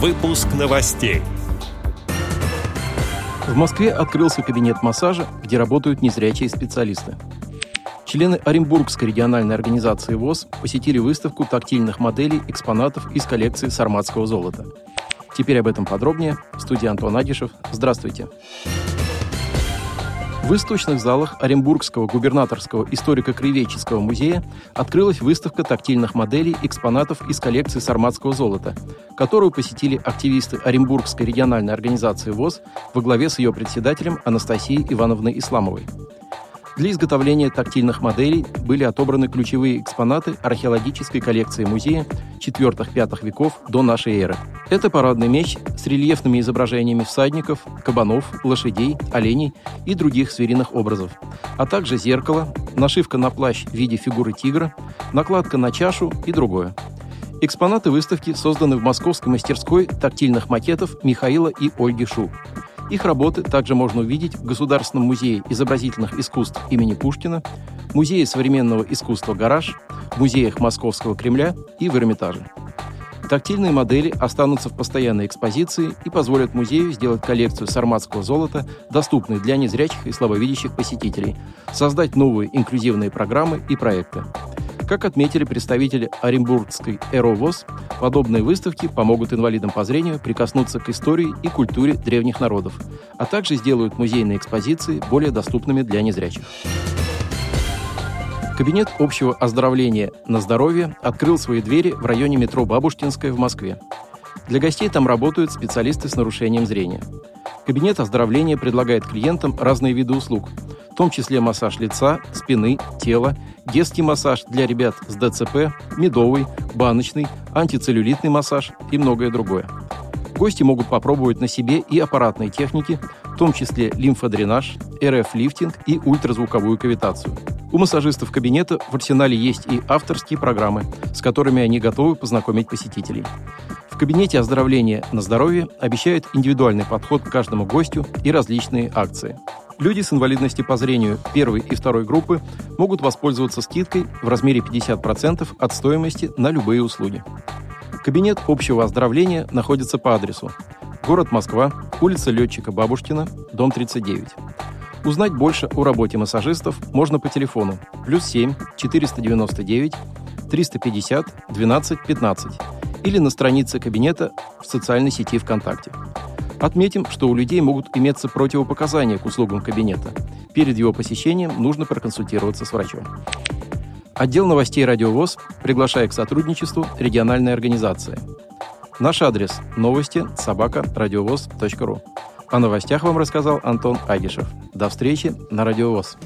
Выпуск новостей. В Москве открылся кабинет массажа, где работают незрячие специалисты. Члены Оренбургской региональной организации ВОЗ посетили выставку тактильных моделей экспонатов из коллекции сарматского золота. Теперь об этом подробнее. В студии Антон Агишев. Здравствуйте. В источных залах Оренбургского губернаторского историко-краеведческого музея открылась выставка тактильных моделей экспонатов из коллекции сарматского золота, которую посетили активисты Оренбургской региональной организации ВОЗ во главе с ее председателем Анастасией Ивановной Исламовой. Для изготовления тактильных моделей были отобраны ключевые экспонаты археологической коллекции музея IV-V веков до нашей эры. Это парадный меч с рельефными изображениями всадников, кабанов, лошадей, оленей и других звериных образов, а также зеркало, нашивка на плащ в виде фигуры тигра, накладка на чашу и другое. Экспонаты выставки созданы в московской мастерской тактильных макетов Михаила и Ольги Шу. Их работы также можно увидеть в Государственном музее изобразительных искусств имени Пушкина, Музее современного искусства «Гараж», музеях Московского Кремля и в Эрмитаже. Тактильные модели останутся в постоянной экспозиции и позволят музею сделать коллекцию сарматского золота доступной для незрячих и слабовидящих посетителей, создать новые инклюзивные программы и проекты. Как отметили представители Оренбургской «Эровоз», подобные выставки помогут инвалидам по зрению прикоснуться к истории и культуре древних народов, а также сделают музейные экспозиции более доступными для незрячих. Кабинет общего оздоровления на здоровье открыл свои двери в районе метро Бабушкинская в Москве. Для гостей там работают специалисты с нарушением зрения. Кабинет оздоровления предлагает клиентам разные виды услуг, в том числе массаж лица, спины, тела, детский массаж для ребят с ДЦП, медовый, баночный, антицеллюлитный массаж и многое другое. Гости могут попробовать на себе и аппаратные техники, в том числе лимфодренаж, РФ-лифтинг и ультразвуковую кавитацию. У массажистов кабинета в арсенале есть и авторские программы, с которыми они готовы познакомить посетителей. В кабинете оздоровления на здоровье обещают индивидуальный подход к каждому гостю и различные акции. Люди с инвалидностью по зрению первой и второй группы могут воспользоваться скидкой в размере 50% от стоимости на любые услуги. Кабинет общего оздоровления находится по адресу город Москва, улица Летчика Бабушкина, дом 39. Узнать больше о работе массажистов можно по телефону плюс 7 499 350 12 15 или на странице кабинета в социальной сети ВКонтакте. Отметим, что у людей могут иметься противопоказания к услугам кабинета. Перед его посещением нужно проконсультироваться с врачом. Отдел новостей «Радиовоз» приглашает к сотрудничеству региональной организации. Наш адрес – новости собака радиовоз.ру. О новостях вам рассказал Антон Агишев. До встречи на Радиовоз.